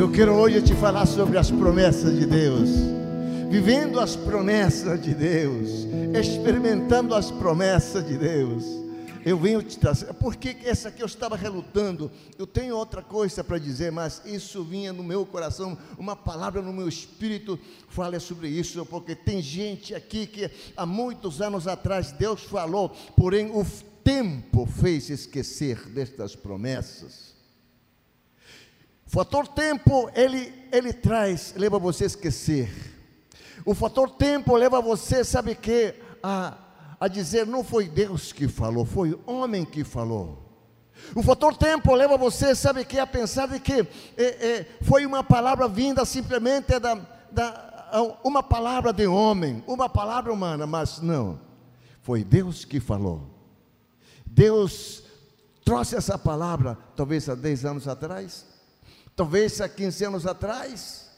Eu quero hoje te falar sobre as promessas de Deus, vivendo as promessas de Deus, experimentando as promessas de Deus. Eu venho te trazer, porque essa aqui eu estava relutando. Eu tenho outra coisa para dizer, mas isso vinha no meu coração, uma palavra no meu espírito fala sobre isso, porque tem gente aqui que há muitos anos atrás Deus falou, porém o tempo fez esquecer destas promessas. O fator tempo, ele, ele traz, leva você a esquecer. O fator tempo leva você, sabe que, a a dizer: não foi Deus que falou, foi homem que falou. O fator tempo leva você, sabe que, a pensar de que é, é, foi uma palavra vinda simplesmente da, da, uma palavra de homem, uma palavra humana, mas não, foi Deus que falou. Deus trouxe essa palavra, talvez há 10 anos atrás, talvez há 15 anos atrás,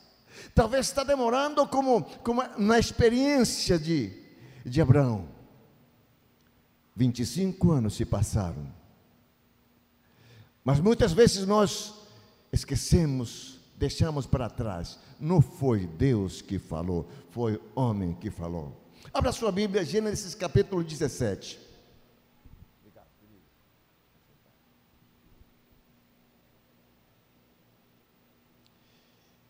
talvez está demorando como, como na experiência de, de Abraão. 25 anos se passaram. Mas muitas vezes nós esquecemos, deixamos para trás. Não foi Deus que falou, foi homem que falou. Abra sua Bíblia, Gênesis capítulo 17.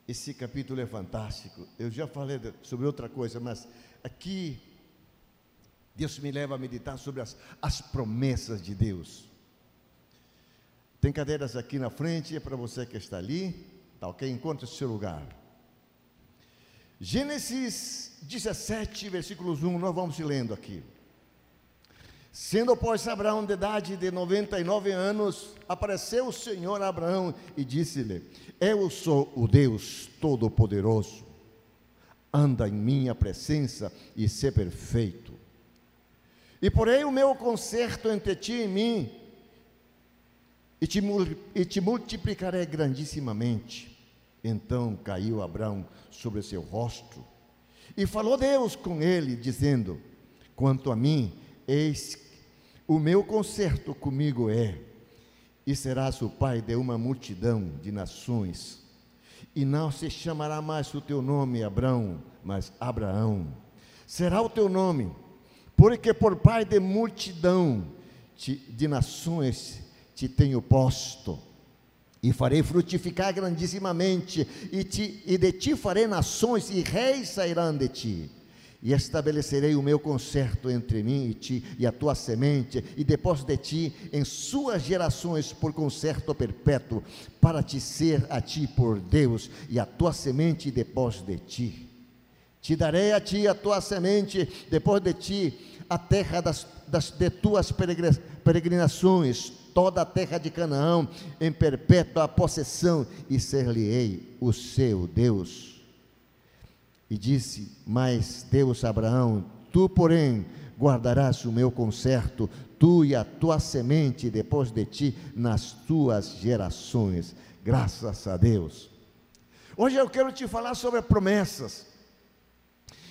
Esse capítulo é fantástico. Eu já falei sobre outra coisa, mas aqui Deus me leva a meditar sobre as, as promessas de Deus. Tem cadeiras aqui na frente, é para você que está ali, tá ok? Encontre o seu lugar. Gênesis 17, versículos 1, nós vamos lendo aqui. Sendo, pois, Abraão de idade de 99 anos, apareceu o Senhor a Abraão e disse-lhe: Eu sou o Deus Todo-Poderoso, anda em minha presença e ser perfeito. E porém o meu conserto entre ti e mim, e te, e te multiplicarei grandissimamente. Então caiu Abraão sobre seu rosto, e falou Deus com ele, dizendo: Quanto a mim, eis o meu conserto comigo é, e serás o pai de uma multidão de nações, e não se chamará mais o teu nome Abraão, mas Abraão. Será o teu nome porque por pai de multidão de nações te tenho posto, e farei frutificar grandissimamente, e, te, e de ti farei nações, e reis sairão de ti. E estabelecerei o meu concerto entre mim e ti, e a tua semente, e depois de ti, em suas gerações, por concerto perpétuo, para te ser a ti por Deus, e a tua semente depois de ti. Te darei a ti a tua semente, depois de ti, a terra das, das, de tuas peregrinações, toda a terra de Canaã, em perpétua possessão, e ser-lhe-ei o seu Deus. E disse mais Deus Abraão: Tu, porém, guardarás o meu conserto, tu e a tua semente depois de ti, nas tuas gerações. Graças a Deus. Hoje eu quero te falar sobre promessas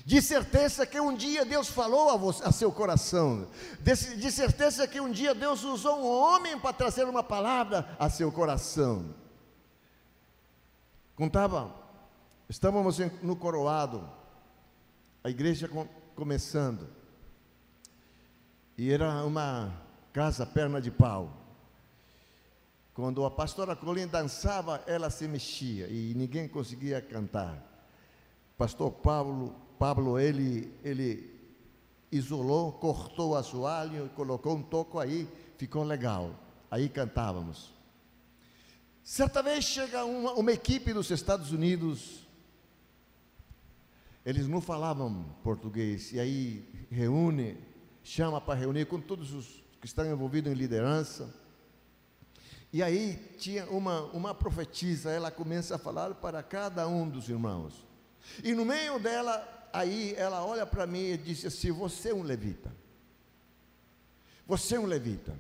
de certeza que um dia Deus falou a, você, a seu coração, de, de certeza que um dia Deus usou um homem para trazer uma palavra a seu coração. Contava, estávamos no coroado, a igreja com, começando, e era uma casa perna de pau. Quando a pastora Colin dançava, ela se mexia e ninguém conseguia cantar. Pastor Paulo Pablo ele, ele isolou, cortou o assoalho colocou um toco aí, ficou legal. Aí cantávamos. Certa vez chega uma, uma equipe dos Estados Unidos, eles não falavam português, e aí reúne, chama para reunir com todos os que estão envolvidos em liderança. E aí tinha uma, uma profetisa, ela começa a falar para cada um dos irmãos. E no meio dela aí ela olha para mim e disse assim: Você é um levita. Você é um levita.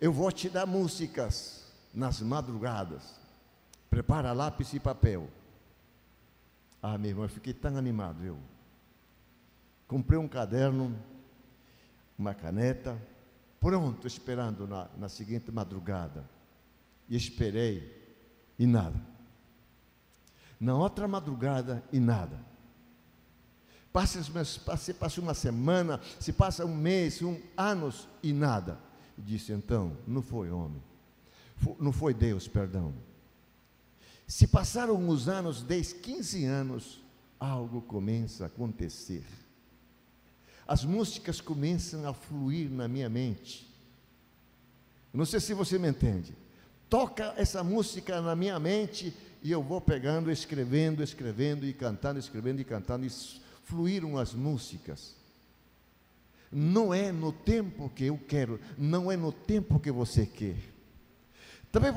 Eu vou te dar músicas nas madrugadas. Prepara lápis e papel. Ah, meu irmão, eu fiquei tão animado. Eu comprei um caderno, uma caneta, pronto, esperando na, na seguinte madrugada. E esperei, e nada. Na outra madrugada e nada. Passa, se passa uma semana, se passa um mês, um anos e nada. E disse então: não foi homem, não foi Deus, perdão. Se passaram os anos, 10, 15 anos, algo começa a acontecer. As músicas começam a fluir na minha mente. Não sei se você me entende. Toca essa música na minha mente e eu vou pegando, escrevendo, escrevendo e cantando, escrevendo e cantando. E fluíram as músicas. Não é no tempo que eu quero, não é no tempo que você quer. Também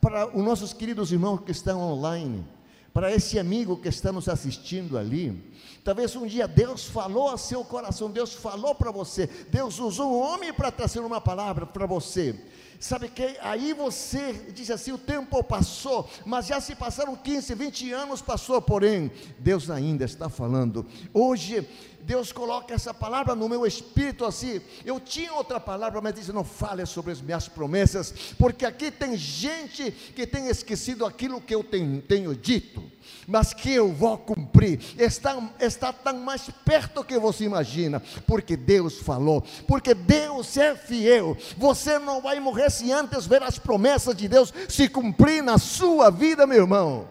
para os nossos queridos irmãos que estão online, para esse amigo que está nos assistindo ali, talvez um dia Deus falou a seu coração, Deus falou para você, Deus usou um homem para trazer uma palavra para você. Sabe que aí você diz assim: o tempo passou, mas já se passaram 15, 20 anos, passou, porém, Deus ainda está falando. Hoje, Deus coloca essa palavra no meu espírito assim. Eu tinha outra palavra, mas disse: não fale sobre as minhas promessas, porque aqui tem gente que tem esquecido aquilo que eu tenho, tenho dito mas que eu vou cumprir, está, está tão mais perto que você imagina, porque Deus falou, porque Deus é fiel. Você não vai morrer se antes ver as promessas de Deus se cumprir na sua vida, meu irmão.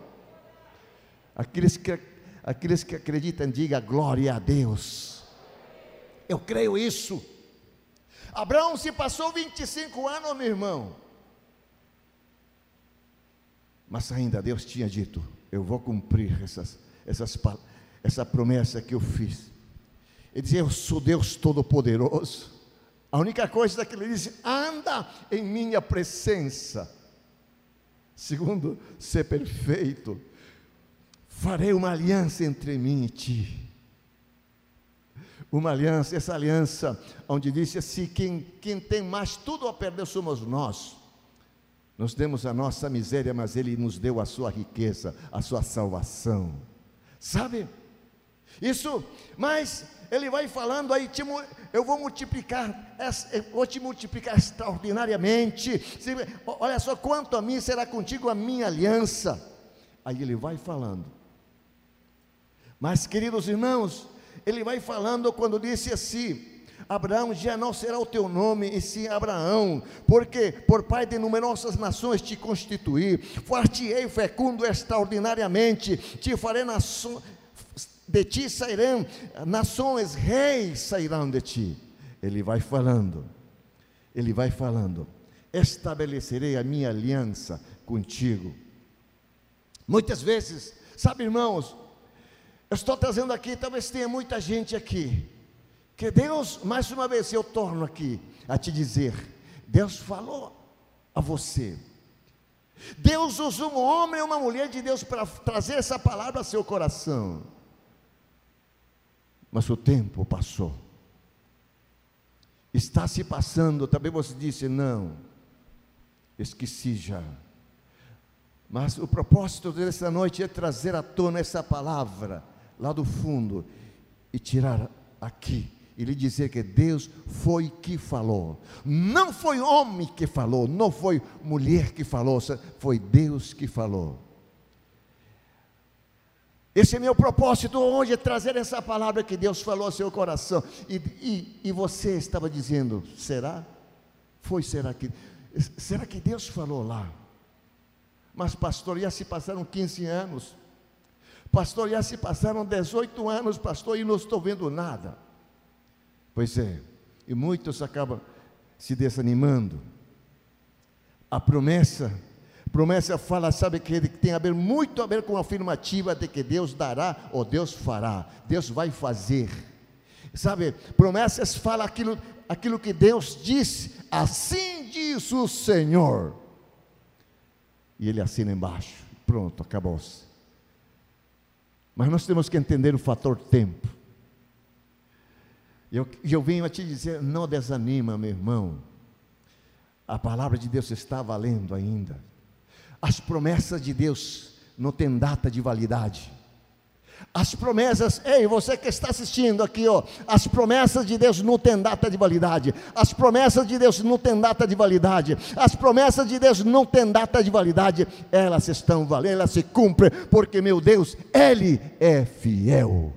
Aqueles que, aqueles que acreditam, diga glória a Deus. Eu creio isso. Abraão se passou 25 anos, meu irmão. Mas ainda Deus tinha dito: eu vou cumprir essas, essas, essa promessa que eu fiz. Ele dizia: Eu sou Deus Todo-Poderoso. A única coisa que ele disse: anda em minha presença. Segundo, ser perfeito. Farei uma aliança entre mim e ti. Uma aliança, essa aliança, onde disse assim: quem, quem tem mais tudo a perder somos nós. Nós temos a nossa miséria, mas Ele nos deu a sua riqueza, a sua salvação. Sabe? Isso, mas Ele vai falando aí, eu vou multiplicar, vou te multiplicar extraordinariamente. Olha só, quanto a mim será contigo a minha aliança. Aí Ele vai falando. Mas, queridos irmãos, Ele vai falando quando disse assim: Abraão já não será o teu nome, e sim Abraão, porque por pai de numerosas nações te constituí, far-te-ei fecundo extraordinariamente, te farei nações, de ti sairão nações, reis sairão de ti. Ele vai falando, ele vai falando, estabelecerei a minha aliança contigo. Muitas vezes, sabe irmãos, eu estou trazendo aqui, talvez tenha muita gente aqui, que Deus, mais uma vez, eu torno aqui a te dizer: Deus falou a você. Deus usou um homem e uma mulher de Deus para trazer essa palavra ao seu coração. Mas o tempo passou. Está se passando, também você disse, não, esqueci já. Mas o propósito dessa noite é trazer à tona essa palavra lá do fundo e tirar aqui e lhe dizer que Deus foi que falou. Não foi homem que falou, não foi mulher que falou, foi Deus que falou. Esse é meu propósito hoje, é trazer essa palavra que Deus falou ao seu coração. E, e, e você estava dizendo, será? Foi, será que? Será que Deus falou lá? Mas pastor, já se passaram 15 anos. Pastor, já se passaram 18 anos, pastor, e não estou vendo nada. Pois é, e muitos acabam se desanimando. A promessa, promessa fala, sabe que tem a ver muito a ver com a afirmativa de que Deus dará ou Deus fará, Deus vai fazer. Sabe, promessas fala aquilo, aquilo que Deus disse, assim diz o Senhor. E ele assina embaixo. Pronto, acabou-se. Mas nós temos que entender o fator tempo. Eu, eu venho a te dizer: não desanima, meu irmão. A palavra de Deus está valendo ainda. As promessas de Deus não têm data de validade. As promessas, ei, você que está assistindo aqui, ó, as promessas de Deus não têm data de validade. As promessas de Deus não têm data de validade. As promessas de Deus não têm data de validade. Elas estão valendo, elas se cumprem, porque meu Deus, Ele é fiel.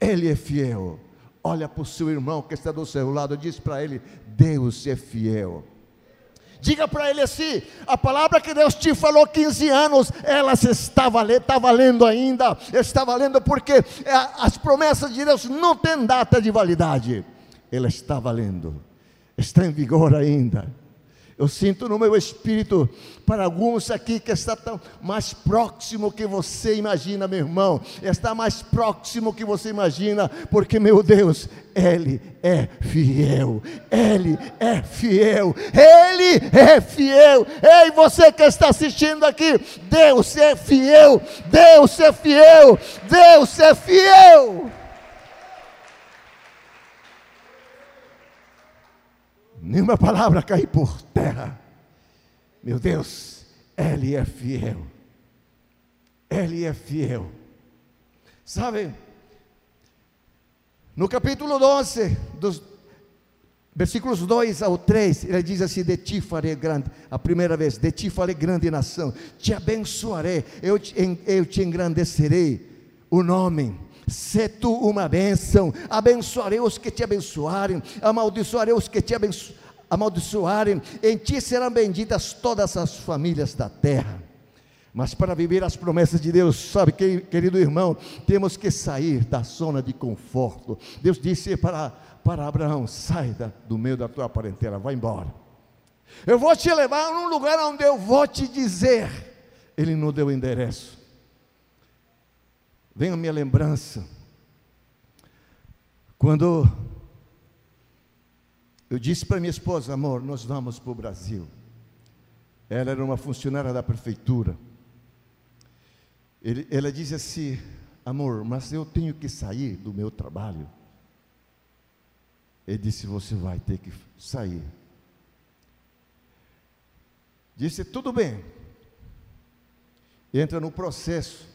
Ele é fiel. Olha para o seu irmão que está do seu lado, diz para ele: Deus é fiel. Diga para ele assim: a palavra que Deus te falou 15 anos, ela está valendo, está valendo ainda, está valendo porque é, as promessas de Deus não têm data de validade, ela está valendo, está em vigor ainda. Eu sinto no meu espírito, para alguns aqui que está tão mais próximo que você imagina, meu irmão, está mais próximo que você imagina, porque meu Deus, Ele é fiel, Ele é fiel, Ele é fiel. Ei, você que está assistindo aqui, Deus é fiel, Deus é fiel, Deus é fiel. Nenhuma palavra cair por terra. Meu Deus, Ele é fiel. Ele é fiel. Sabe, no capítulo 12, dos versículos 2 ao 3, ele diz assim: De ti farei grande, a primeira vez, de ti farei grande nação, te abençoarei, eu te, eu te engrandecerei o nome Se tu uma bênção, abençoarei os que te abençoarem, amaldiçoarei os que te abenço amaldiçoarem, em ti serão benditas todas as famílias da terra. Mas para viver as promessas de Deus, sabe, querido irmão, temos que sair da zona de conforto. Deus disse para, para Abraão: sai do meio da tua parentela, vai embora. Eu vou te levar num lugar onde eu vou te dizer. Ele não deu endereço. Vem a minha lembrança. Quando eu disse para minha esposa, amor, nós vamos para o Brasil. Ela era uma funcionária da prefeitura. Ele, ela disse assim, amor, mas eu tenho que sair do meu trabalho. Ele disse, você vai ter que sair. Disse, tudo bem. Entra no processo.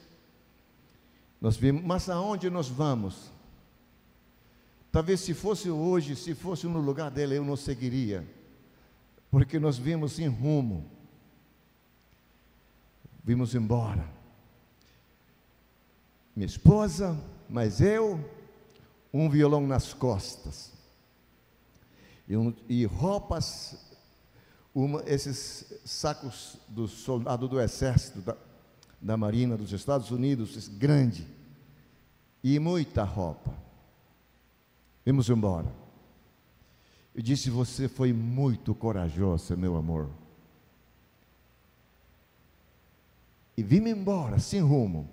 Nós vimos, mas aonde nós vamos? Talvez se fosse hoje, se fosse no lugar dela, eu não seguiria, porque nós vimos em rumo, vimos embora. Minha esposa, mas eu, um violão nas costas, e, um, e roupas, uma, esses sacos do soldado do exército, da, da Marina dos Estados Unidos, grande, e muita roupa. Vamos embora. Eu disse: Você foi muito corajosa, meu amor. E vim embora, sem rumo.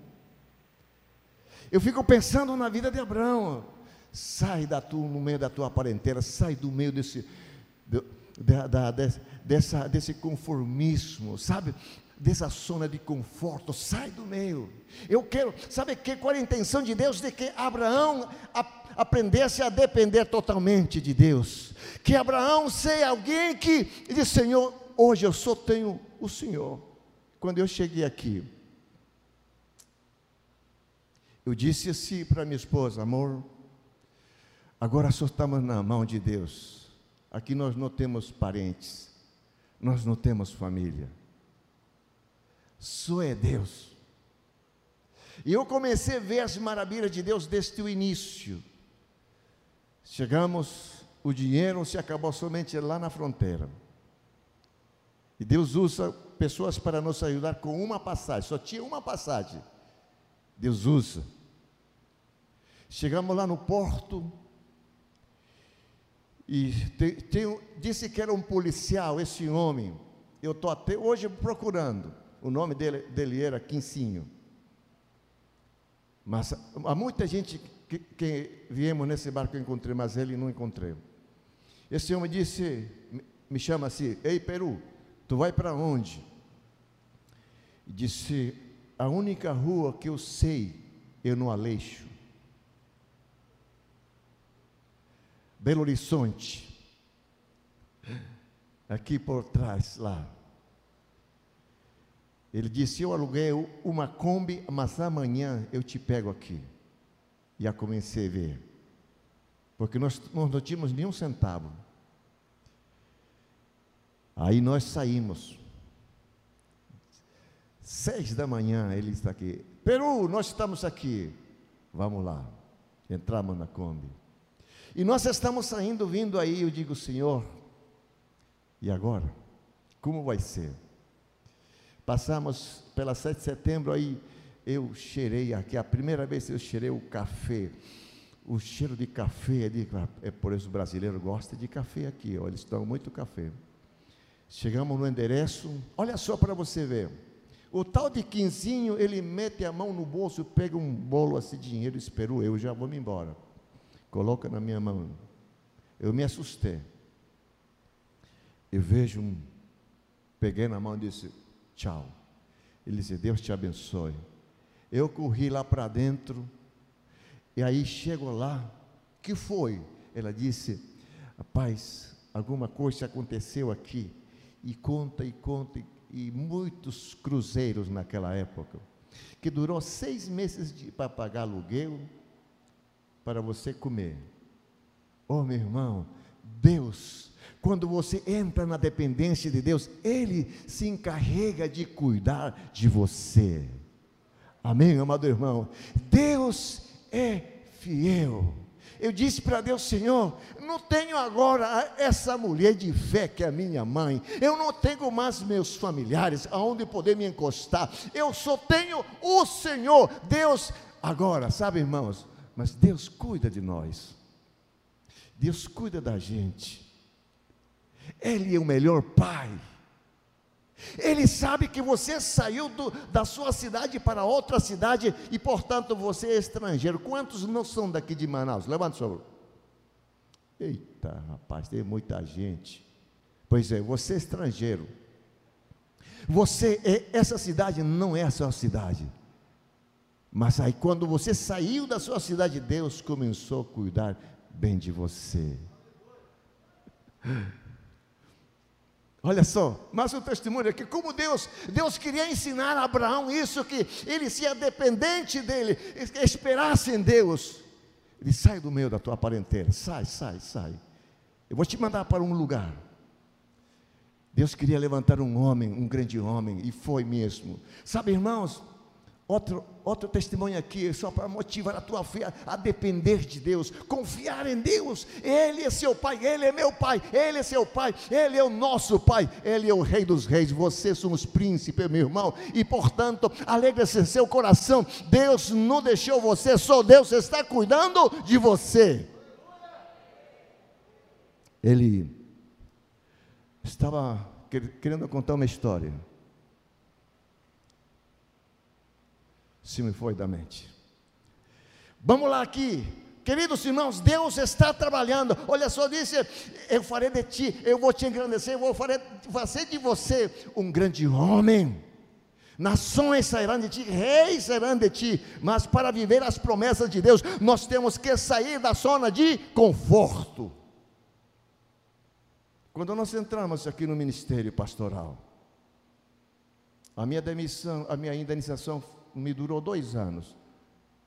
Eu fico pensando na vida de Abraão. Sai da tua, no meio da tua parentela, sai do meio desse, da, da, dessa, desse conformismo, sabe? Dessa zona de conforto, sai do meio. Eu quero, sabe que, qual a intenção de Deus? De que Abraão aprendesse a depender totalmente de Deus. Que Abraão seja alguém que diz: Senhor, hoje eu só tenho o Senhor. Quando eu cheguei aqui, eu disse assim para minha esposa: Amor, agora só estamos na mão de Deus. Aqui nós não temos parentes, nós não temos família. Só é Deus. E eu comecei a ver as maravilhas de Deus desde o início. Chegamos, o dinheiro se acabou somente lá na fronteira. E Deus usa pessoas para nos ajudar com uma passagem, só tinha uma passagem. Deus usa. Chegamos lá no porto, e disse que era um policial, esse homem. Eu estou até hoje procurando. O nome dele, dele era Quincinho. Mas há muita gente que, que viemos nesse barco eu encontrei, mas ele não encontrei. Esse homem disse, me chama assim, ei Peru, tu vai para onde? E disse, a única rua que eu sei, eu no Aleixo. Belo Horizonte. Aqui por trás, lá. Ele disse: Eu aluguei uma Kombi, mas amanhã eu te pego aqui. E já comecei a ver. Porque nós, nós não tínhamos nenhum centavo. Aí nós saímos. Seis da manhã ele está aqui. Peru, nós estamos aqui. Vamos lá. Entramos na Kombi. E nós estamos saindo, vindo aí. Eu digo, Senhor, e agora? Como vai ser? Passamos pela 7 de setembro, aí eu cheirei aqui, a primeira vez eu cheirei o café. O cheiro de café, de, é por isso o brasileiro gosta de café aqui, ó, eles tomam muito café. Chegamos no endereço, olha só para você ver. O tal de Quinzinho, ele mete a mão no bolso, pega um bolo assim de dinheiro, esperou eu, já vou me embora. Coloca na minha mão. Eu me assustei. Eu vejo um, peguei na mão e disse, tchau. Ele disse, Deus te abençoe. Eu corri lá para dentro, e aí chego lá, que foi? Ela disse, rapaz, alguma coisa aconteceu aqui, e conta, e conta, e, e muitos cruzeiros naquela época, que durou seis meses para pagar aluguel, para você comer. Oh, meu irmão, Deus quando você entra na dependência de Deus, Ele se encarrega de cuidar de você. Amém, amado irmão? Deus é fiel. Eu disse para Deus, Senhor, não tenho agora essa mulher de fé que é a minha mãe, eu não tenho mais meus familiares aonde poder me encostar, eu só tenho o Senhor, Deus. Agora, sabe, irmãos, mas Deus cuida de nós, Deus cuida da gente. Ele é o melhor pai. Ele sabe que você saiu do, da sua cidade para outra cidade e, portanto, você é estrangeiro. Quantos não são daqui de Manaus? Levanta o seu. Eita, rapaz, tem muita gente. Pois é, você é estrangeiro. Você é, essa cidade não é a sua cidade. Mas aí, quando você saiu da sua cidade, Deus começou a cuidar bem de você. Olha só, mais um testemunho aqui, como Deus, Deus queria ensinar a Abraão isso, que ele seja dependente dele, esperasse em Deus. Ele sai do meio da tua parentela, sai, sai, sai. Eu vou te mandar para um lugar. Deus queria levantar um homem, um grande homem, e foi mesmo. Sabe, irmãos, Outro, outro testemunho aqui, só para motivar a tua fé a depender de Deus, confiar em Deus. Ele é seu Pai, Ele é meu Pai, Ele é seu Pai, Ele é o nosso Pai, Ele é o Rei dos Reis. Você somos príncipe, meu irmão, e portanto, alegre-se seu coração. Deus não deixou você, só Deus está cuidando de você. Ele estava querendo contar uma história. Se me foi da mente. Vamos lá aqui, queridos irmãos, Deus está trabalhando. Olha só, disse: Eu farei de ti, eu vou te engrandecer, eu vou fazer de você um grande homem. Nações sairão de ti, reis sairão de ti, mas para viver as promessas de Deus, nós temos que sair da zona de conforto. Quando nós entramos aqui no ministério pastoral, a minha demissão, a minha indenização me durou dois anos.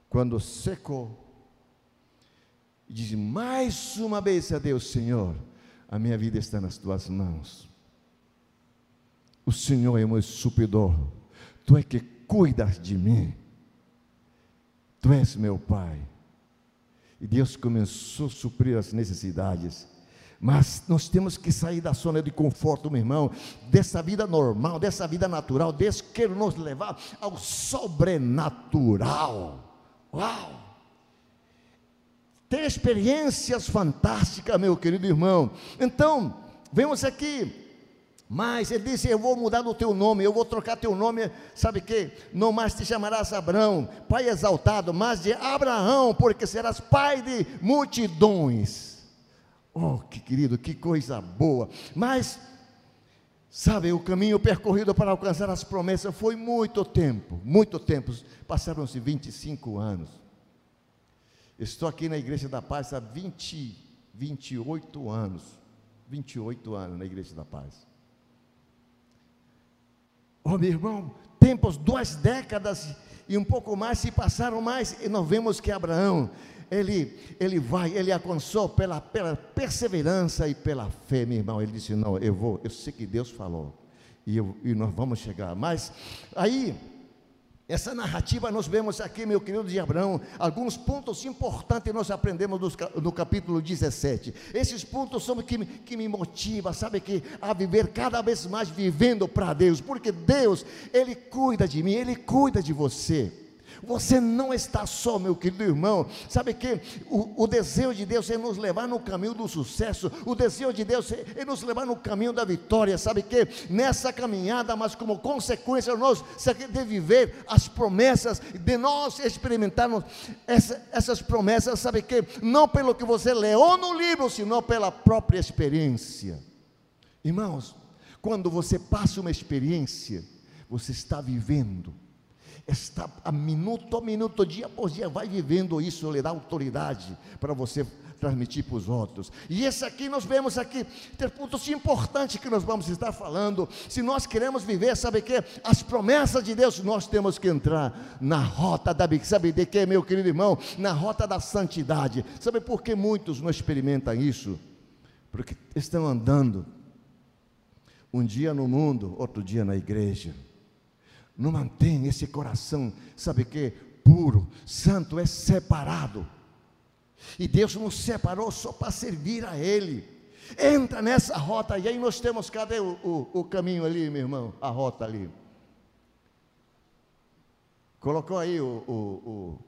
Quando secou, disse mais uma vez a Deus: Senhor, a minha vida está nas tuas mãos. O Senhor é meu supridor, tu é que cuidas de mim, tu és meu Pai. E Deus começou a suprir as necessidades mas nós temos que sair da zona de conforto, meu irmão, dessa vida normal, dessa vida natural. Deus quer nos levar ao sobrenatural. Uau! Ter experiências fantásticas, meu querido irmão. Então, vemos aqui mas ele disse: Eu vou mudar o teu nome, eu vou trocar teu nome, sabe que? Não mais te chamarás Abraão, pai exaltado, mas de Abraão, porque serás pai de multidões. Oh, que querido, que coisa boa. Mas, sabe, o caminho percorrido para alcançar as promessas foi muito tempo, muito tempo. Passaram-se 25 anos. Estou aqui na Igreja da Paz há 20, 28 anos. 28 anos na Igreja da Paz. Oh, meu irmão, tempos, duas décadas e um pouco mais se passaram mais, e nós vemos que Abraão, ele, ele vai, ele alcançou pela, pela perseverança e pela fé, meu irmão. Ele disse: Não, eu vou, eu sei que Deus falou, e, eu, e nós vamos chegar. Mas aí, essa narrativa nós vemos aqui, meu querido de Abraão, alguns pontos importantes nós aprendemos no, capítulo 17. Esses pontos são que, que me motivam, sabe que a viver cada vez mais vivendo para Deus, porque Deus, Ele cuida de mim, Ele cuida de você. Você não está só, meu querido irmão. Sabe que o, o, desejo de Deus é nos levar no caminho do sucesso, o desejo de Deus é, nos levar no caminho da vitória. Sabe que nessa caminhada, mas como consequência, nós de viver as promessas, de nós experimentarmos essa, essas promessas, sabe que não pelo que você leu no livro, senão pela própria experiência. Irmãos, quando você passa uma experiência, você está vivendo está a minuto a minuto, dia após dia, vai vivendo isso, lhe dá autoridade para você transmitir para os outros. E esse aqui nós vemos aqui, ter pontos importantes que nós vamos estar falando. Se nós queremos viver, sabe que as promessas de Deus, nós temos que entrar na rota da sabe de que, meu querido irmão, na rota da santidade. Sabe por que muitos não experimentam isso? Porque estão andando um dia no mundo, outro dia na igreja não mantém esse coração, sabe que? Puro, santo, é separado. E Deus nos separou só para servir a Ele. Entra nessa rota, e aí nós temos, cadê o, o, o caminho ali, meu irmão? A rota ali. Colocou aí o, o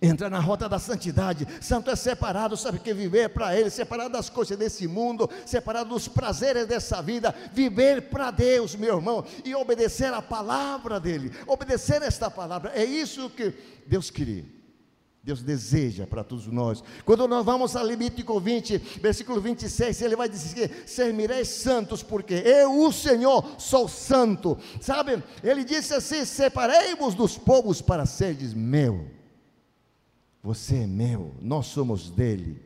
entra na rota da santidade. Santo é separado, sabe que viver para Ele, separado das coisas desse mundo, separado dos prazeres dessa vida, viver para Deus, meu irmão, e obedecer a palavra dEle, obedecer esta palavra, é isso que Deus queria. Deus deseja para todos nós. Quando nós vamos a Levítico 20, versículo 26, ele vai dizer: Servireis santos, porque eu, o Senhor, sou santo. Sabe? Ele disse assim: Separei-vos dos povos para seres meu. Você é meu, nós somos dele.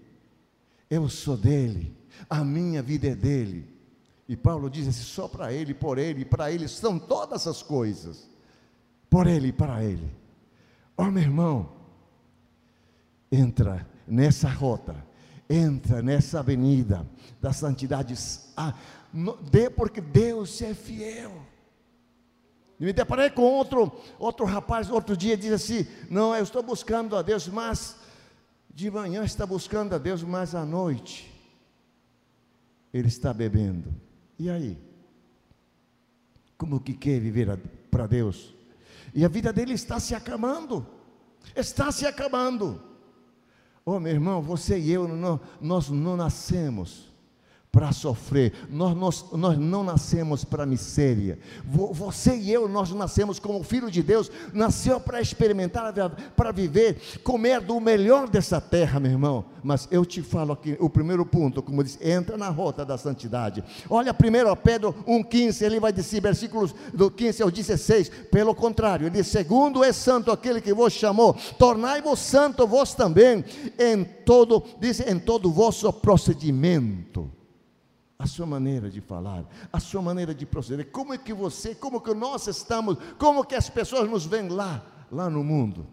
Eu sou dele, a minha vida é dele. E Paulo diz assim: só para ele, por ele, para ele são todas as coisas. Por ele e para ele. Ó oh, meu irmão, entra nessa rota, entra nessa avenida da santidade. Ah, no, dê porque Deus é fiel. Me deparei com outro, outro rapaz, outro dia, diz assim: Não, eu estou buscando a Deus, mas de manhã está buscando a Deus, mas à noite ele está bebendo. E aí? Como que quer viver para Deus? E a vida dele está se acabando. Está se acabando. Oh, meu irmão, você e eu, não, nós não nascemos para sofrer. Nós, nós, nós não nascemos para miséria. Você e eu, nós nascemos como filho de Deus, nasceu para experimentar, para viver, comer do melhor dessa terra, meu irmão. Mas eu te falo aqui, o primeiro ponto, como disse, entra na rota da santidade. Olha primeiro Pedro 1,15, ele vai dizer, versículos do 15 ao 16, pelo contrário, ele diz, segundo é santo aquele que vos chamou, tornai-vos santo vós também, em todo, diz, em todo vosso procedimento a sua maneira de falar, a sua maneira de proceder, como é que você, como que nós estamos, como que as pessoas nos veem lá, lá no mundo.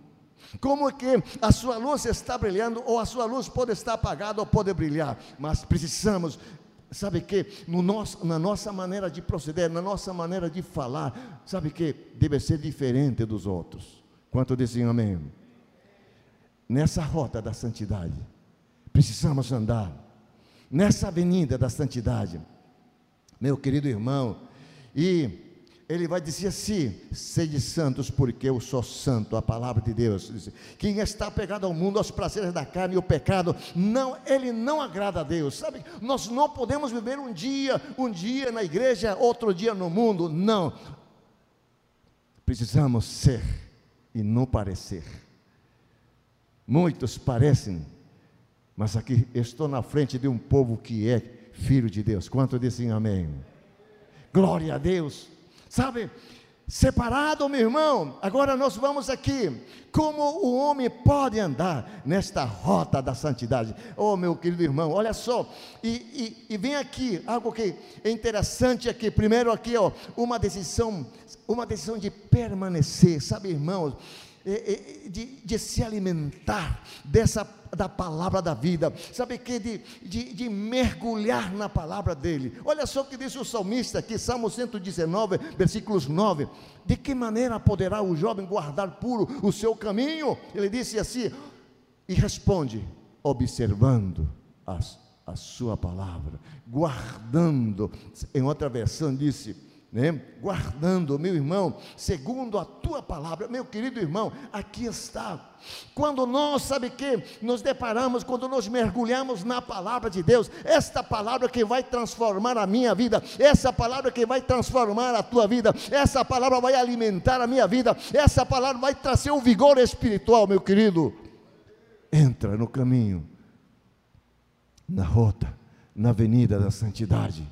Como é que a sua luz está brilhando, ou a sua luz pode estar apagada ou pode brilhar, mas precisamos, sabe que, no nosso, na nossa maneira de proceder, na nossa maneira de falar, sabe que deve ser diferente dos outros. Quanto dizem amém? Nessa rota da santidade, precisamos andar nessa avenida da santidade, meu querido irmão, e ele vai dizer assim: sede santos, porque eu sou santo, a palavra de Deus. Quem está pegado ao mundo, aos prazeres da carne e o pecado, não, ele não agrada a Deus. Sabe, nós não podemos viver um dia, um dia na igreja, outro dia no mundo. Não. Precisamos ser e não parecer. Muitos parecem mas aqui estou na frente de um povo que é filho de Deus. Quanto dizem amém? Glória a Deus. Sabe, Separado, meu irmão, agora nós vamos aqui. Como o homem pode andar nesta rota da santidade? Oh, meu querido irmão, olha só, e, e, e vem aqui algo que é interessante aqui. Primeiro aqui, ó, uma decisão, uma decisão de permanecer, sabe, irmãos? De, de, se alimentar dessa da palavra da vida, sabe que de, de, de, mergulhar na palavra dele. Olha só o que diz o salmista aqui, Salmo 119, versículos 9: De que maneira poderá o jovem guardar puro o seu caminho? Ele disse assim, e responde: observando as, a sua palavra, guardando. Em outra versão disse né? guardando, meu irmão, segundo a tua palavra, meu querido irmão, aqui está. Quando nós, sabe que, nos deparamos, quando nós mergulhamos na palavra de Deus, esta palavra que vai transformar a minha vida, essa palavra que vai transformar a tua vida, essa palavra vai alimentar a minha vida, essa palavra vai trazer o vigor espiritual, meu querido. Entra no caminho, na rota, na avenida da santidade.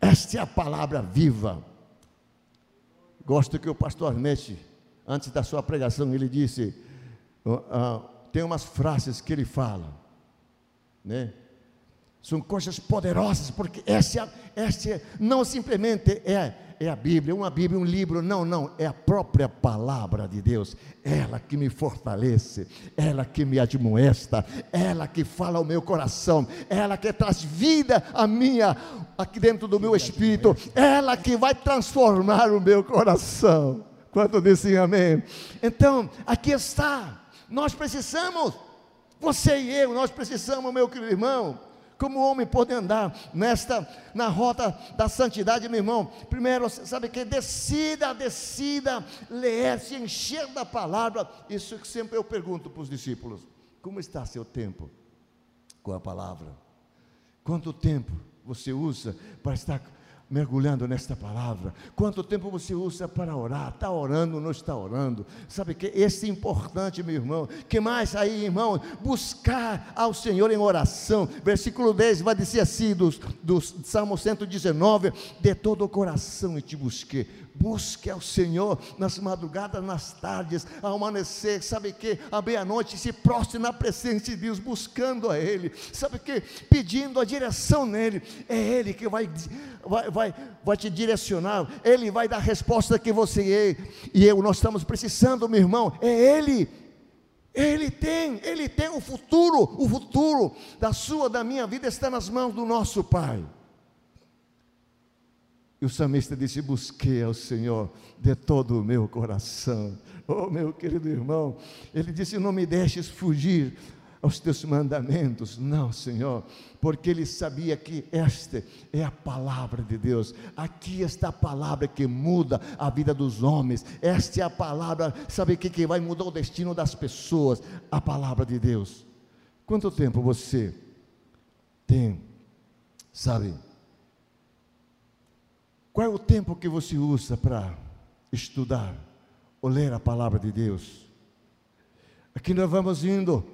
Esta é a palavra viva Gosto que o pastor Arnete, antes da sua pregação, ele disse: uh, uh, tem umas frases que ele fala, né? São coisas poderosas, porque essa, essa não simplesmente é, é a Bíblia, uma Bíblia, um livro, não, não, é a própria palavra de Deus, ela que me fortalece, ela que me admoesta, ela que fala ao meu coração, ela que traz vida à minha, aqui dentro do meu espírito, ela que vai transformar o meu coração. Quanto dizem amém? Então, aqui está, nós precisamos, você e eu, nós precisamos, meu querido irmão, como o homem pode andar nesta na rota da santidade, meu irmão? Primeiro, sabe que decida, decida ler, se encher da palavra. Isso que sempre eu pergunto para os discípulos: como está seu tempo com a palavra? Quanto tempo você usa para estar mergulhando nesta palavra. Quanto tempo você usa para orar? Está orando, não está orando? Sabe que esse é importante, meu irmão. Que mais aí, irmão? Buscar ao Senhor em oração. Versículo 10 vai dizer assim, do, do Salmo 119: De todo o coração e te busquei busque ao Senhor nas madrugadas, nas tardes, ao amanhecer, sabe que à meia-noite se prostre na presença de Deus, buscando a Ele, sabe que pedindo a direção nele, é Ele que vai, vai, vai, vai te direcionar, Ele vai dar a resposta que você e eu nós estamos precisando, meu irmão, é Ele. Ele tem, Ele tem o futuro, o futuro da sua, da minha vida está nas mãos do nosso Pai. E o salmista disse: Busquei ao Senhor de todo o meu coração. Oh, meu querido irmão, ele disse: Não me deixes fugir aos teus mandamentos. Não, Senhor, porque ele sabia que esta é a palavra de Deus. Aqui está a palavra que muda a vida dos homens. Esta é a palavra, sabe que, que vai mudar o destino das pessoas? A palavra de Deus. Quanto tempo você tem, sabe? Qual é o tempo que você usa para estudar ou ler a palavra de Deus? Aqui nós vamos indo,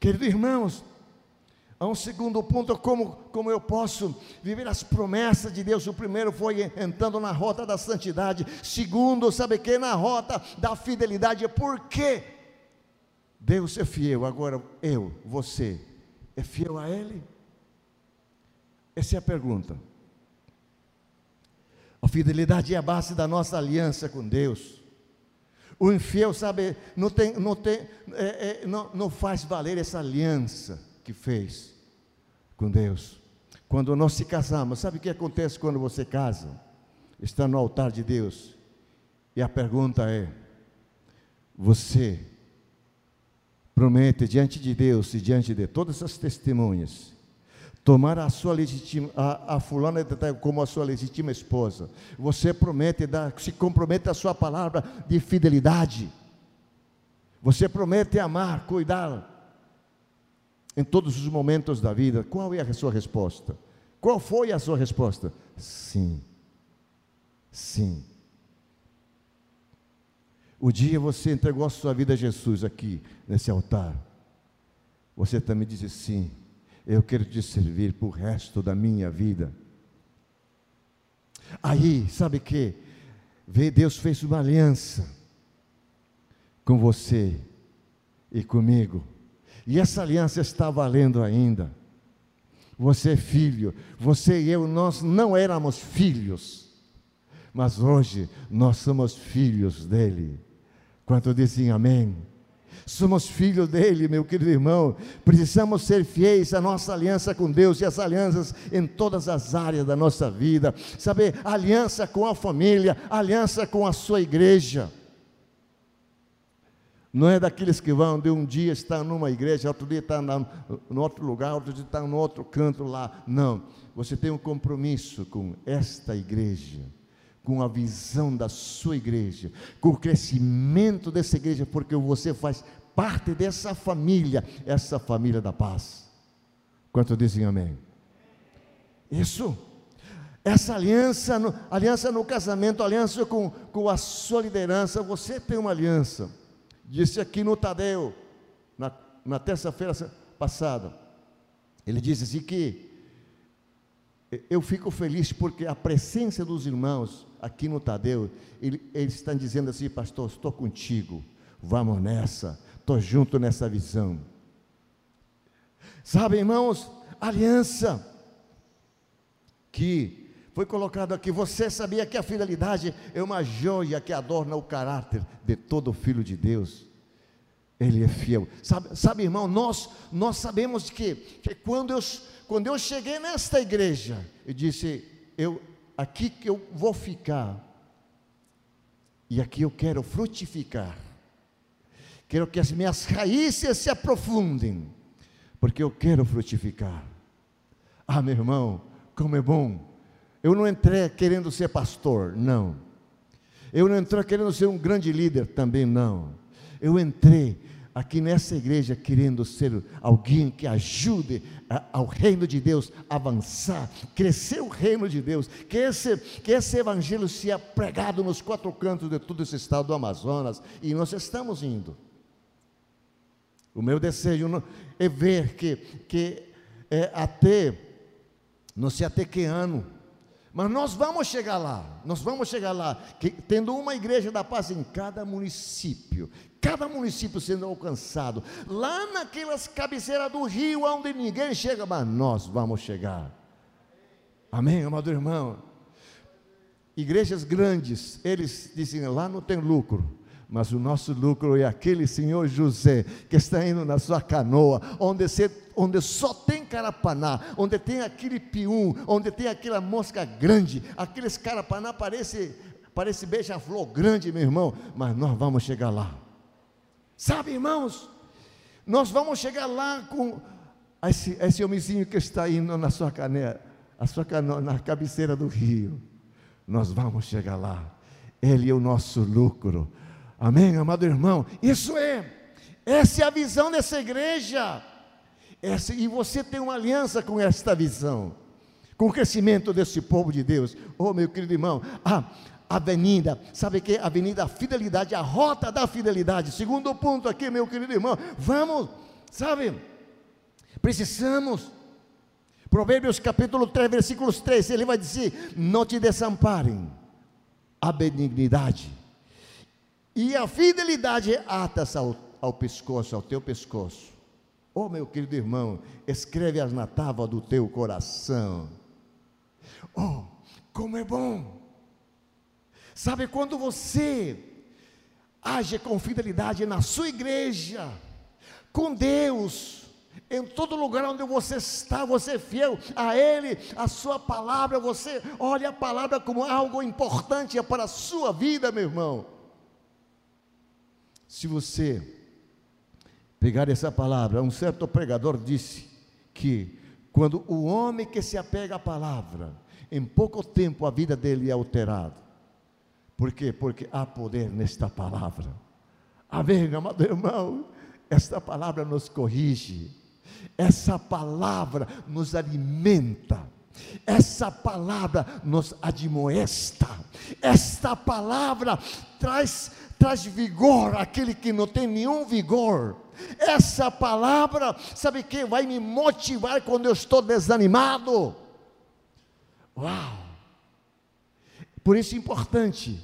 queridos irmãos, a um segundo ponto, como, como eu posso viver as promessas de Deus. O primeiro foi entrando na rota da santidade. Segundo, sabe que? Na rota da fidelidade. Por quê? Deus é fiel. Agora, eu, você, é fiel a Ele? Essa é a pergunta. A fidelidade é a base da nossa aliança com Deus. O infiel, sabe, não, tem, não, tem, é, é, não, não faz valer essa aliança que fez com Deus. Quando nós se casamos, sabe o que acontece quando você casa? Está no altar de Deus. E a pergunta é: você promete diante de Deus e diante de todas as testemunhas tomar a sua legítima, a, a fulana como a sua legítima esposa. Você promete, dar, se compromete a sua palavra de fidelidade. Você promete amar, cuidar em todos os momentos da vida. Qual é a sua resposta? Qual foi a sua resposta? Sim. Sim. O dia você entregou a sua vida a Jesus aqui, nesse altar, você também disse sim eu quero te servir para o resto da minha vida. Aí, sabe que? Deus fez uma aliança com você e comigo. E essa aliança está valendo ainda. Você é filho, você e eu, nós não éramos filhos, mas hoje nós somos filhos dele. Quanto dizem amém? Somos filhos dele, meu querido irmão. Precisamos ser fiéis à nossa aliança com Deus e as alianças em todas as áreas da nossa vida. Saber, aliança com a família, aliança com a sua igreja. Não é daqueles que vão de um dia estar numa igreja, outro dia estar no outro lugar, outro dia estar no outro canto lá. Não. Você tem um compromisso com esta igreja, com a visão da sua igreja, com o crescimento dessa igreja, porque você faz parte dessa família, essa família da paz. Quanto dizem amém? Isso. Essa aliança, no, aliança no casamento, aliança com, com a sua liderança, você tem uma aliança disse aqui no Tadeu, na, na terça-feira passada, ele disse assim que eu fico feliz porque a presença dos irmãos aqui no Tadeu, ele, eles estão dizendo assim, pastor, estou contigo, vamos nessa, estou junto nessa visão. Sabe, irmãos, aliança que foi colocado aqui. Você sabia que a fidelidade é uma joia que adorna o caráter de todo filho de Deus? Ele é fiel. Sabe, sabe irmão, nós, nós sabemos que, que quando, eu, quando eu cheguei nesta igreja, eu disse: eu, aqui que eu vou ficar, e aqui eu quero frutificar. Quero que as minhas raízes se aprofundem, porque eu quero frutificar. Ah, meu irmão, como é bom eu não entrei querendo ser pastor, não. Eu não entrei querendo ser um grande líder, também não. Eu entrei aqui nessa igreja querendo ser alguém que ajude ao reino de Deus avançar, crescer o reino de Deus, que esse, que esse evangelho seja pregado nos quatro cantos de todo esse estado do Amazonas, e nós estamos indo. O meu desejo é ver que, que é, até, não sei até que ano, mas nós vamos chegar lá, nós vamos chegar lá, que, tendo uma igreja da paz em cada município, cada município sendo alcançado, lá naquelas cabeceiras do rio, onde ninguém chega, mas nós vamos chegar. Amém, amado irmão? Igrejas grandes, eles dizem, lá não tem lucro, mas o nosso lucro é aquele senhor José que está indo na sua canoa, onde, se, onde só tem carapaná, onde tem aquele pium, onde tem aquela mosca grande, aqueles carapaná parece, parece beija-flor grande, meu irmão, mas nós vamos chegar lá. Sabe, irmãos, nós vamos chegar lá com esse, esse homenzinho que está indo na sua a sua canoa, na cabeceira do rio. Nós vamos chegar lá. Ele é o nosso lucro Amém, amado irmão? Isso é, essa é a visão dessa igreja. Essa, e você tem uma aliança com esta visão, com o crescimento desse povo de Deus. Oh, meu querido irmão, a avenida, sabe que? Avenida Fidelidade, a rota da fidelidade. Segundo ponto aqui, meu querido irmão, vamos, sabe? Precisamos. Provérbios capítulo 3, versículos 3, ele vai dizer: Não te desamparem a benignidade e a fidelidade ata-se ao, ao pescoço, ao teu pescoço. Oh, meu querido irmão, escreve-as na tábua do teu coração. Oh, como é bom! Sabe quando você age com fidelidade na sua igreja, com Deus, em todo lugar onde você está, você é fiel a Ele, a Sua palavra, você olha a palavra como algo importante para a sua vida, meu irmão. Se você pegar essa palavra, um certo pregador disse que quando o homem que se apega à palavra, em pouco tempo a vida dele é alterada. Por quê? Porque há poder nesta palavra. Amém, amado irmão? Esta palavra nos corrige, essa palavra nos alimenta, essa palavra nos admoesta, esta palavra traz traz vigor àquele que não tem nenhum vigor. Essa palavra, sabe que vai me motivar quando eu estou desanimado. Uau! Por isso é importante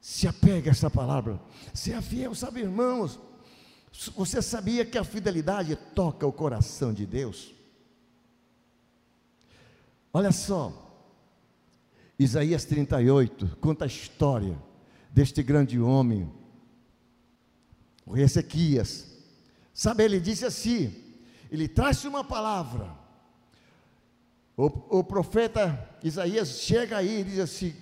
Se apega a essa palavra. Seja fiel, sabe, irmãos? Você sabia que a fidelidade toca o coração de Deus? Olha só, Isaías 38 conta a história deste grande homem, o rei Ezequias. Sabe, ele disse assim: ele traz uma palavra. O, o profeta Isaías chega aí e diz assim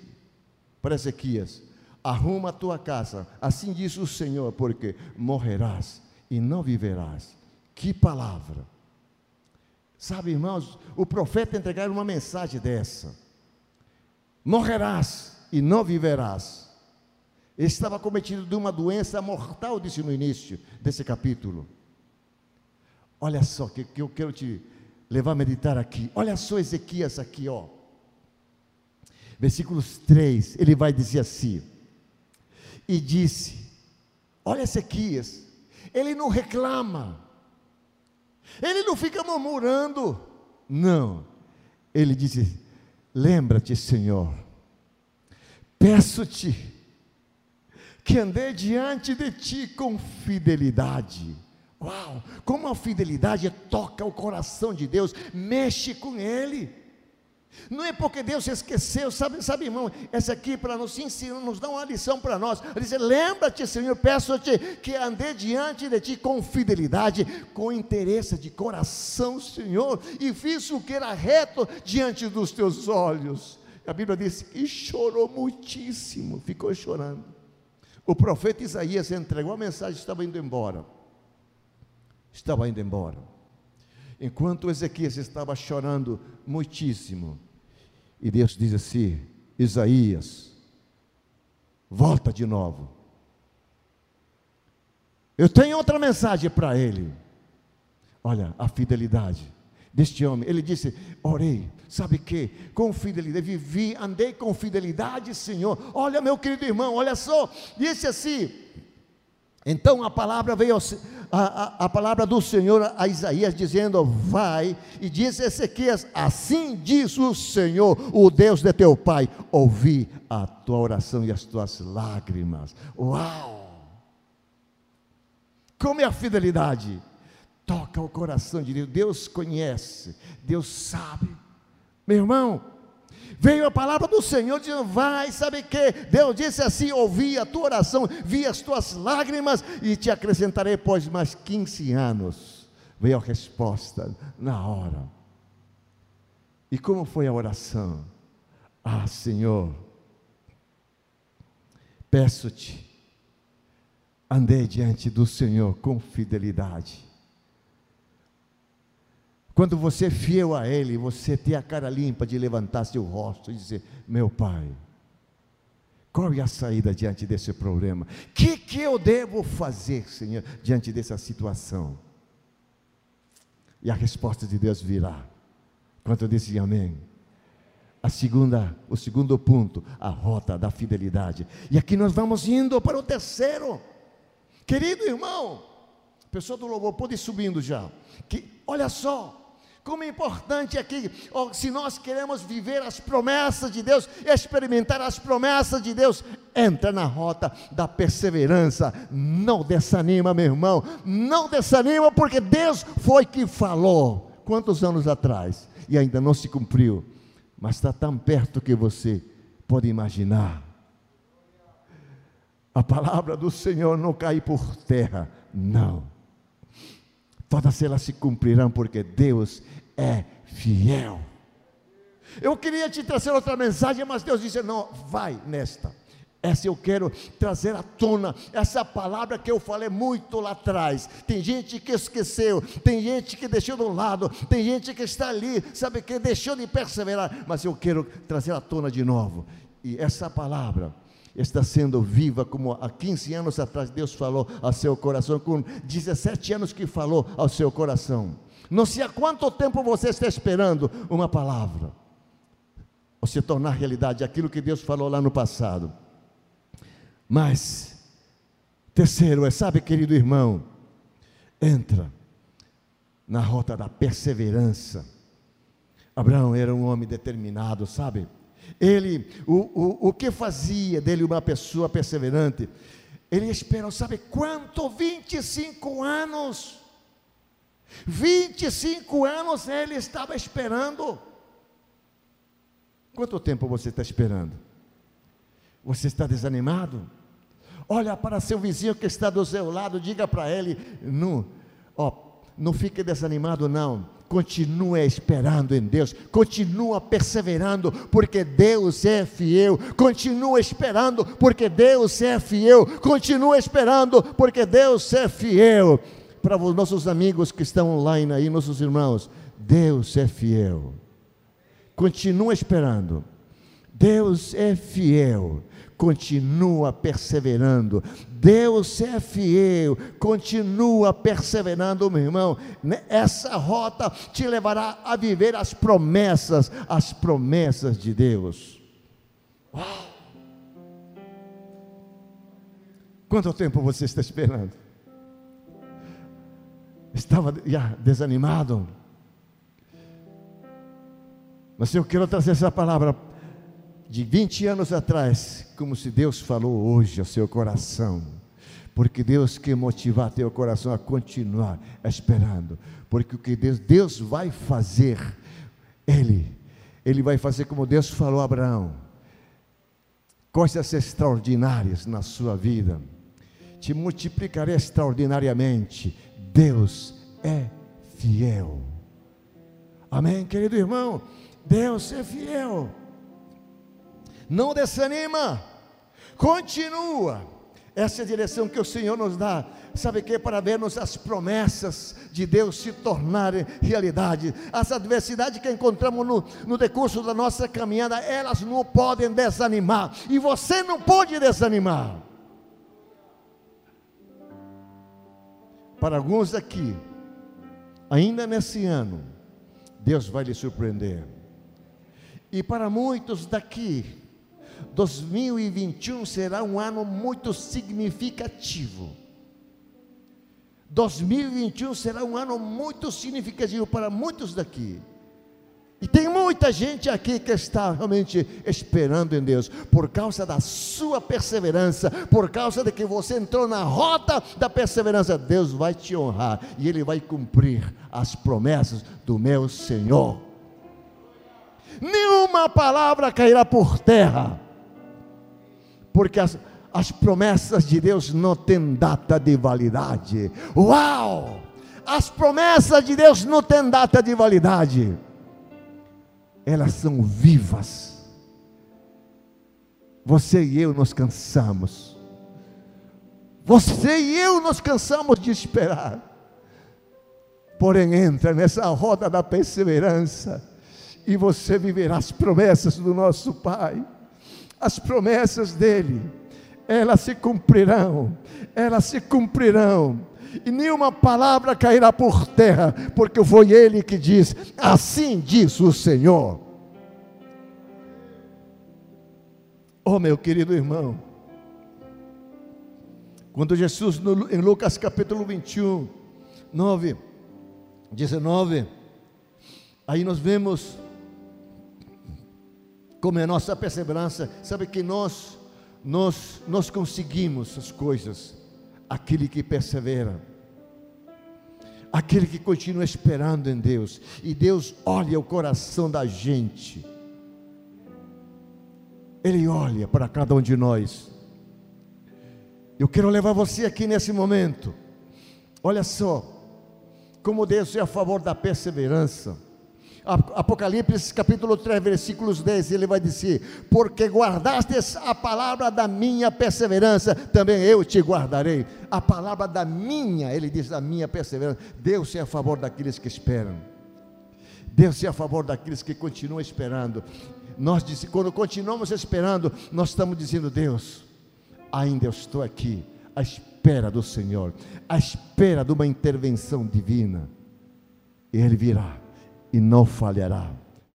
para Ezequias: arruma a tua casa, assim diz o Senhor, porque morrerás e não viverás. Que palavra! Sabe, irmãos, o profeta entregar uma mensagem dessa: morrerás e não viverás. Ele estava cometido de uma doença mortal, disse no início desse capítulo. Olha só que, que eu quero te levar a meditar aqui. Olha só Ezequias aqui, ó. Versículos 3, ele vai dizer assim: E disse: Olha Ezequias, ele não reclama, ele não fica murmurando, não, ele disse: Lembra-te, Senhor, peço-te que andei diante de ti com fidelidade. Uau, como a fidelidade toca o coração de Deus, mexe com ele. Não é porque Deus se esqueceu, sabe, sabe irmão, essa aqui para nos ensinar, nos dá uma lição para nós. Ele diz: Lembra-te, Senhor, peço-te que andei diante de ti com fidelidade, com interesse de coração, Senhor, e fiz o que era reto diante dos teus olhos. A Bíblia diz que chorou muitíssimo, ficou chorando. O profeta Isaías entregou a mensagem, estava indo embora. Estava indo embora. Enquanto Ezequias estava chorando muitíssimo, e Deus diz assim: Isaías, volta de novo. Eu tenho outra mensagem para ele. Olha a fidelidade deste homem. Ele disse: Orei, sabe que? Com fidelidade, vivi, andei com fidelidade, Senhor. Olha, meu querido irmão, olha só, disse assim. Então a palavra veio, a, a, a, palavra do Senhor a Isaías dizendo: Vai, e diz Ezequias: Assim diz o Senhor, o Deus de teu pai, ouvi a tua oração e as tuas lágrimas. Uau! Como é a fidelidade? Toca o coração de Deus. Deus conhece, Deus sabe. Meu irmão, veio a palavra do Senhor dizendo: Vai, sabe que? Deus disse assim: Ouvi a tua oração, vi as tuas lágrimas e te acrescentarei após mais 15 anos. Veio a resposta na hora. E como foi a oração? Ah, Senhor, peço-te, andei diante do Senhor com fidelidade quando você é fiel a Ele, você tem a cara limpa de levantar seu rosto e dizer: Meu Pai, qual é a saída diante desse problema? O que, que eu devo fazer, Senhor, diante dessa situação? E a resposta de Deus virá. Quanto eu disse amém? A segunda, o segundo ponto, a rota da fidelidade. E aqui nós vamos indo para o terceiro. Querido irmão, pessoa do louvor, pode ir subindo já. Que, olha só, como é importante aqui, se nós queremos viver as promessas de Deus, experimentar as promessas de Deus, entra na rota da perseverança. Não desanima, meu irmão, não desanima, porque Deus foi que falou. Quantos anos atrás? E ainda não se cumpriu, mas está tão perto que você pode imaginar. A palavra do Senhor não cai por terra, não todas elas se cumprirão, porque Deus é fiel. Eu queria te trazer outra mensagem, mas Deus disse: não, vai nesta. Essa eu quero trazer à tona, essa palavra que eu falei muito lá atrás. Tem gente que esqueceu, tem gente que deixou de um lado, tem gente que está ali, sabe que deixou de perseverar, mas eu quero trazer à tona de novo. E essa palavra está sendo viva, como há 15 anos atrás Deus falou ao seu coração, com 17 anos que falou ao seu coração. Não sei há quanto tempo você está esperando uma palavra, ou se tornar realidade aquilo que Deus falou lá no passado. Mas, terceiro é, sabe, querido irmão, entra na rota da perseverança. Abraão era um homem determinado, sabe? Ele, o, o, o que fazia dele uma pessoa perseverante? Ele esperou, sabe quanto? 25 anos. 25 anos ele estava esperando. Quanto tempo você está esperando? Você está desanimado? Olha para seu vizinho que está do seu lado, diga para ele: não, ó, não fique desanimado, não. Continua esperando em Deus, continua perseverando, porque Deus é fiel. Continua esperando, porque Deus é fiel. Continua esperando, porque Deus é fiel. Para os nossos amigos que estão online aí, nossos irmãos, Deus é fiel. Continua esperando. Deus é fiel continua perseverando. Deus é fiel, continua perseverando, meu irmão. Essa rota te levará a viver as promessas, as promessas de Deus. Uau! Quanto tempo você está esperando? Estava já desanimado? Mas eu quero trazer essa palavra de 20 anos atrás, como se Deus falou hoje ao seu coração. Porque Deus quer motivar teu coração a continuar esperando. Porque o que Deus, Deus vai fazer, Ele, Ele vai fazer como Deus falou a Abraão. Coisas extraordinárias na sua vida. Te multiplicarei extraordinariamente. Deus é fiel. Amém, querido irmão? Deus é fiel não desanima, continua. Essa é a direção que o Senhor nos dá. Sabe que? Para vermos as promessas de Deus se tornarem realidade. As adversidades que encontramos no, no decurso da nossa caminhada, elas não podem desanimar. E você não pode desanimar. Para alguns aqui, ainda nesse ano, Deus vai lhe surpreender. E para muitos daqui, 2021 será um ano muito significativo. 2021 será um ano muito significativo para muitos daqui. E tem muita gente aqui que está realmente esperando em Deus, por causa da sua perseverança, por causa de que você entrou na rota da perseverança. Deus vai te honrar e Ele vai cumprir as promessas do meu Senhor. Nenhuma palavra cairá por terra porque as, as promessas de Deus não têm data de validade. Uau! As promessas de Deus não têm data de validade, elas são vivas. Você e eu nos cansamos, você e eu nos cansamos de esperar, porém, entra nessa roda da perseverança e você viverá as promessas do nosso Pai as promessas dele, elas se cumprirão, elas se cumprirão, e nenhuma palavra cairá por terra, porque foi ele que diz: Assim diz o Senhor. Oh, meu querido irmão, quando Jesus, em Lucas capítulo 21, 9, 19, aí nós vemos como é a nossa perseverança, sabe que nós, nós, nós conseguimos as coisas, aquele que persevera, aquele que continua esperando em Deus, e Deus olha o coração da gente, Ele olha para cada um de nós. Eu quero levar você aqui nesse momento, olha só, como Deus é a favor da perseverança. Apocalipse capítulo 3, versículos 10, ele vai dizer: Porque guardastes a palavra da minha perseverança, também eu te guardarei. A palavra da minha, ele diz, da minha perseverança. Deus é a favor daqueles que esperam. Deus é a favor daqueles que continuam esperando. Nós, quando continuamos esperando, nós estamos dizendo: Deus, ainda eu estou aqui, à espera do Senhor, à espera de uma intervenção divina. E Ele virá e não falhará.